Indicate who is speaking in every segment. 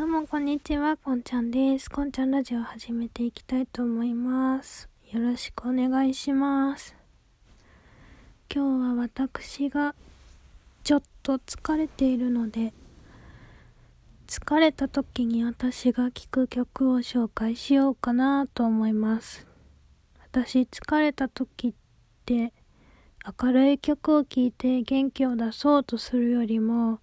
Speaker 1: どうもこんにちは、こんちゃんです。こんちゃんラジオ始めていきたいと思います。よろしくお願いします。今日は私がちょっと疲れているので、疲れた時に私が聴く曲を紹介しようかなと思います。私疲れた時って明るい曲を聴いて元気を出そうとするよりも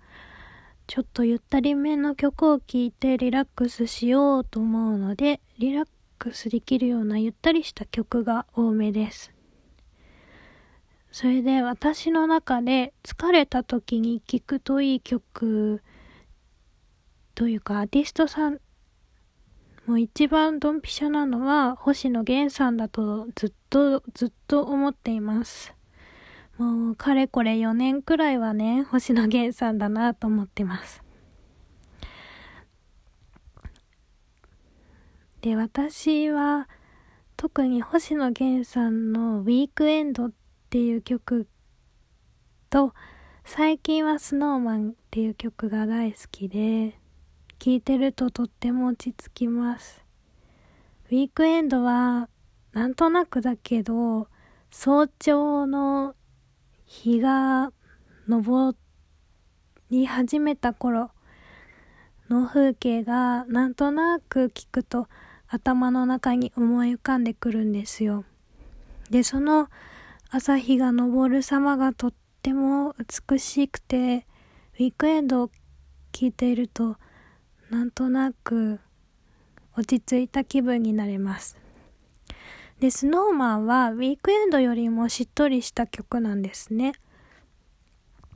Speaker 1: ちょっとゆったりめの曲を聴いてリラックスしようと思うのでリラックスできるようなゆったりした曲が多めです。それで私の中で疲れた時に聴くといい曲というかアーティストさんもう一番ドンピシャなのは星野源さんだとずっとずっと思っています。もうかれこれ4年くらいはね星野源さんだなと思ってます。で私は特に星野源さんの「ウィークエンド」っていう曲と最近は「スノーマンっていう曲が大好きで聴いてるととっても落ち着きます。ウィークエンドはなんとなくだけど早朝の日が昇り始めた頃の風景がなんとなく聞くと頭の中に思い浮かんでくるんですよ。で、その朝日が昇る様がとっても美しくて、ウィークエンドを聞いているとなんとなく落ち着いた気分になれます。で、スノーマンはウィークエンドよりもしっとりした曲なんですね。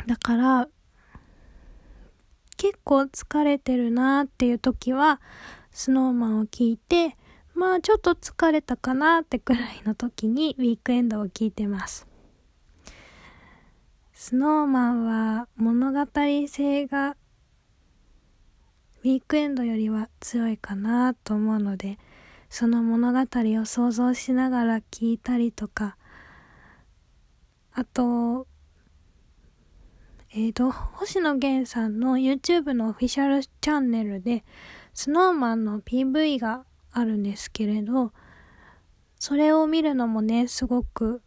Speaker 1: だから、結構疲れてるなーっていう時は、スノーマンを聴いて、まあちょっと疲れたかなってくらいの時にウィークエンドを聴いてます。スノーマンは物語性がウィークエンドよりは強いかなと思うので、その物語を想像しながら聞いたりとか。あとえーと星野源さんの YouTube のオフィシャルチャンネルで SnowMan の PV があるんですけれどそれを見るのもねすごく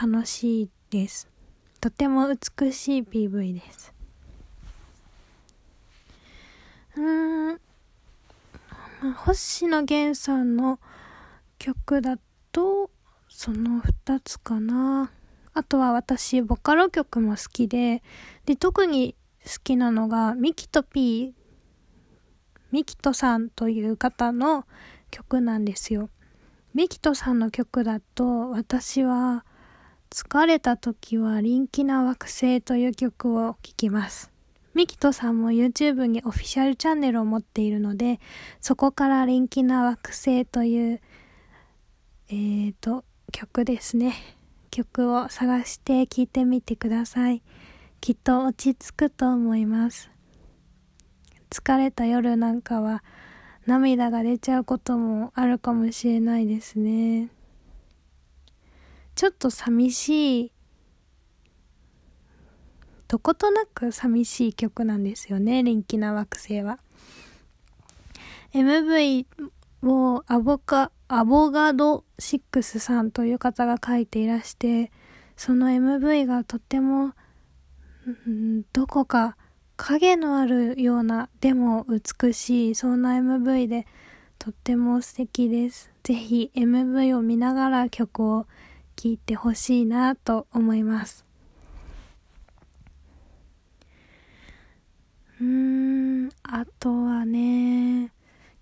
Speaker 1: 楽しいです。とても美しい PV です。うーん、星野源さんの曲だとその2つかな。あとは私ボカロ曲も好きで。で特に好きなのがミキと P ミキトさんという方の曲なんですよ。ミキトさんの曲だと私は疲れた時は臨機な惑星という曲を聴きます。ミキトさんも YouTube にオフィシャルチャンネルを持っているので、そこから臨機な惑星という、えーと、曲ですね。曲を探して聴いてみてください。きっと落ち着くと思います。疲れた夜なんかは涙が出ちゃうこともあるかもしれないですね。ちょっと寂しいどことなく寂しい曲なんですよね、臨機な惑星は。MV をアボカ、アボガド6さんという方が書いていらして、その MV がとっても、ん、どこか影のあるような、でも美しい、そんな MV でとっても素敵です。ぜひ MV を見ながら曲を聴いてほしいなと思います。うーん、あとはね、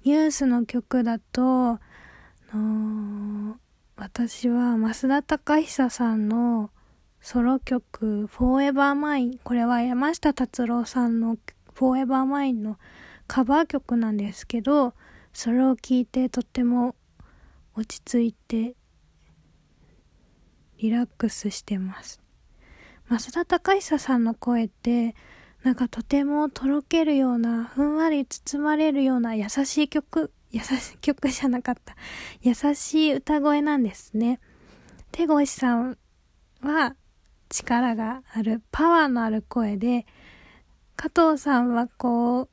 Speaker 1: ニュースの曲だと、の私は増田隆久さんのソロ曲 Forever Mine これは山下達郎さんの Forever Mine のカバー曲なんですけどそれを聴いてとっても落ち着いてリラックスしてます。増田隆久さんの声ってなんかとてもとろけるような、ふんわり包まれるような優しい曲、優しい 曲じゃなかった。優しい歌声なんですね。手越さんは力がある、パワーのある声で、加藤さんはこう、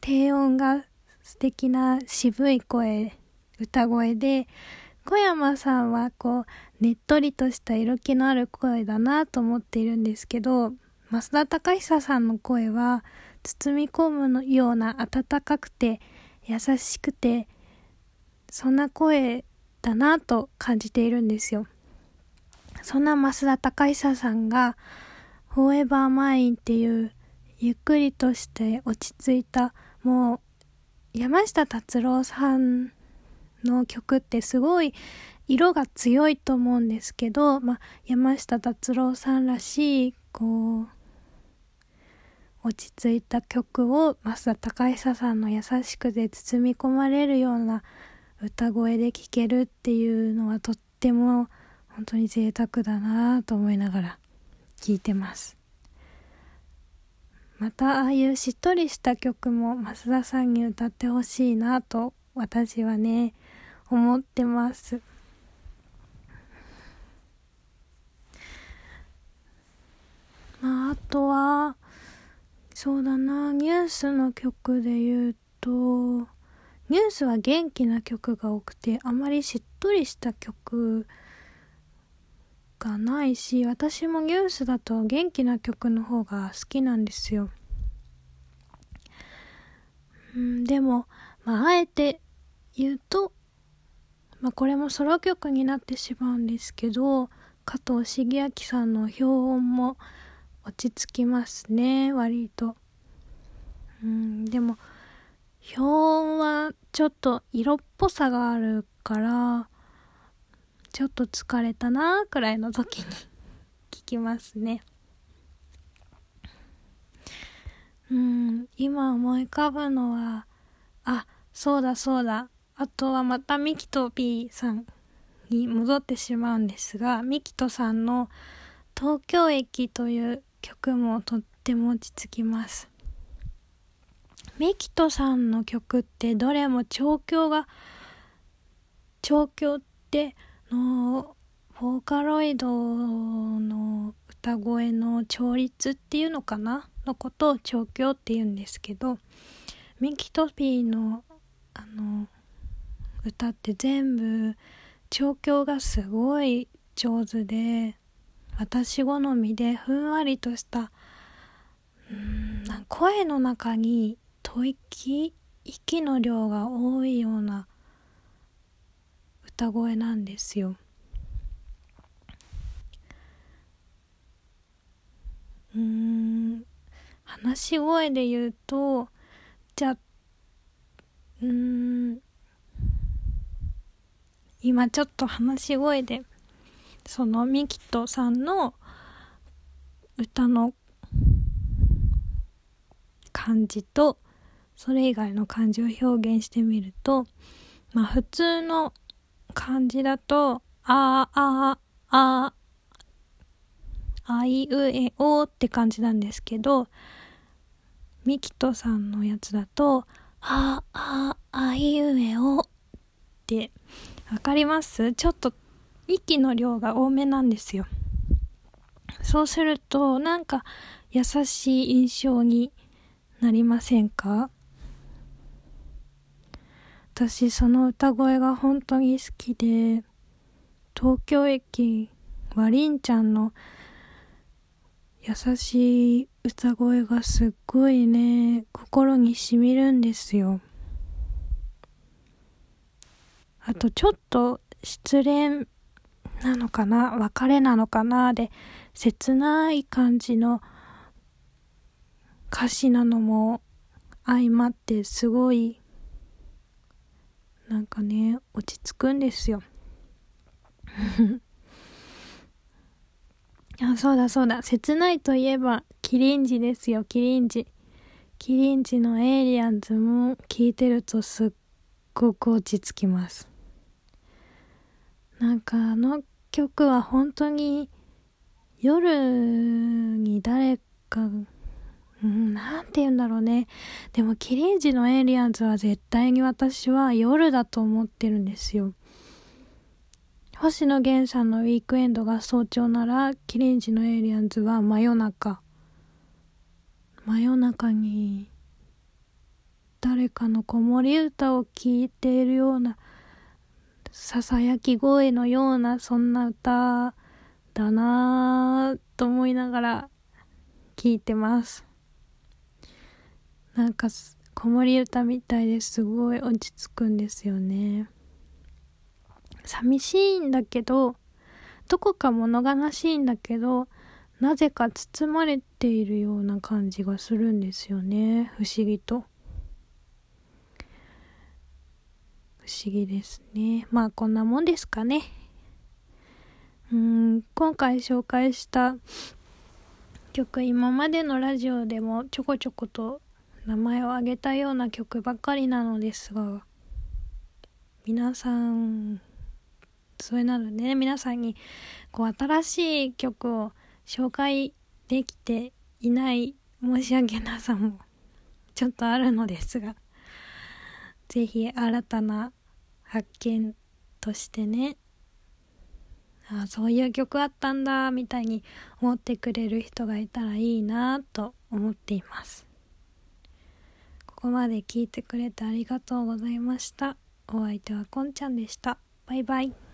Speaker 1: 低音が素敵な渋い声、歌声で、小山さんはこう、ねっとりとした色気のある声だなと思っているんですけど、増田隆久さんの声は、包み込むのような温かくて、優しくて、そんな声だなと感じているんですよ。そんな増田隆久さんが、フォーエバーマインっていうゆっくりとして落ち着いたもう山下達郎さんの曲ってすごい色が強いと思うんですけど、まあ、山下達郎さんらしいこう落ち着いた曲を増田隆久さんの優しくて包み込まれるような歌声で聴けるっていうのはとっても本当に贅沢だなと思いながら聴いてます。またああいうしっとりした曲も増田さんに歌ってほしいなと私はね思ってますまああとはそうだなニュースの曲で言うとニュースは元気な曲が多くてあまりしっとりした曲がないし私もニュースだと元気な曲の方が好きなんですよ。うん、でも、まあ、あえて言うと、まあ、これもソロ曲になってしまうんですけど加藤茂明さんの表音も落ち着きますね割と。うん、でも表音はちょっと色っぽさがあるからちょっと疲れたなくらいの時に 聞きますねうん今思い浮かぶのはあそうだそうだあとはまたミキと P さんに戻ってしまうんですがミキトさんの「東京駅」という曲もとっても落ち着きます。ミキトさんの曲ってどれも調教が調教ってのボーカロイドの歌声の調律っていうのかな？のことを調教って言うんですけどミキトピーのあの歌って全部調教がすごい上手で私好みでふんわりとしたうん声の中に吐息息の量が多いような歌声なんですよ。うん話し声で言うとじゃうん今ちょっと話し声でそのミキトさんの歌の感じとそれ以外の漢字を表現してみるとまあ普通の漢字だと、あーああ、あいうえおって感じなんですけど、ミキトさんのやつだと、あああいうえおって、わかります？ちょっと息の量が多めなんですよ。そうすると、なんか優しい印象になりませんか？私その歌声が本当に好きで東京駅はりんちゃんの優しい歌声がすっごいね心にしみるんですよあとちょっと失恋なのかな？別れなのかな？で切ない感じの歌詞なのも相まってすごいなんかね落ち着くんですよ。あそうだそうだ。切ないといえばキリンジですよ。キリンジ。キリンジのエイリアンズも聴いてるとすっごく落ち着きます。なんかあの曲は本当に夜に誰かうん、なんて言うんだろうね。でも、キリンジのエイリアンズは絶対に私は夜だと思ってるんですよ。星野源さんのウィークエンドが早朝なら、キリンジのエイリアンズは真夜中。真夜中に誰かの子守歌を聴いているようなささやき声のようなそんな歌だなぁと思いながら聞いてます。なんか子守歌みたいですごい落ち着くんですよね。寂しいんだけどどこか物悲しいんだけどなぜか包まれているような感じがするんですよね。不思議と。不思議ですね。まあこんなもんですかね。うん今回紹介した曲今までのラジオでもちょこちょこと名前を挙げたような曲ばっかりなのですが皆さんそれなのでね皆さんにこう新しい曲を紹介できていない申し訳なさもちょっとあるのですがぜひ新たな発見としてね。あそういう曲あったんだみたいに思ってくれる人がいたらいいなと思っています。ここまで聞いてくれてありがとうございました。お相手はこんちゃんでした。バイバイ。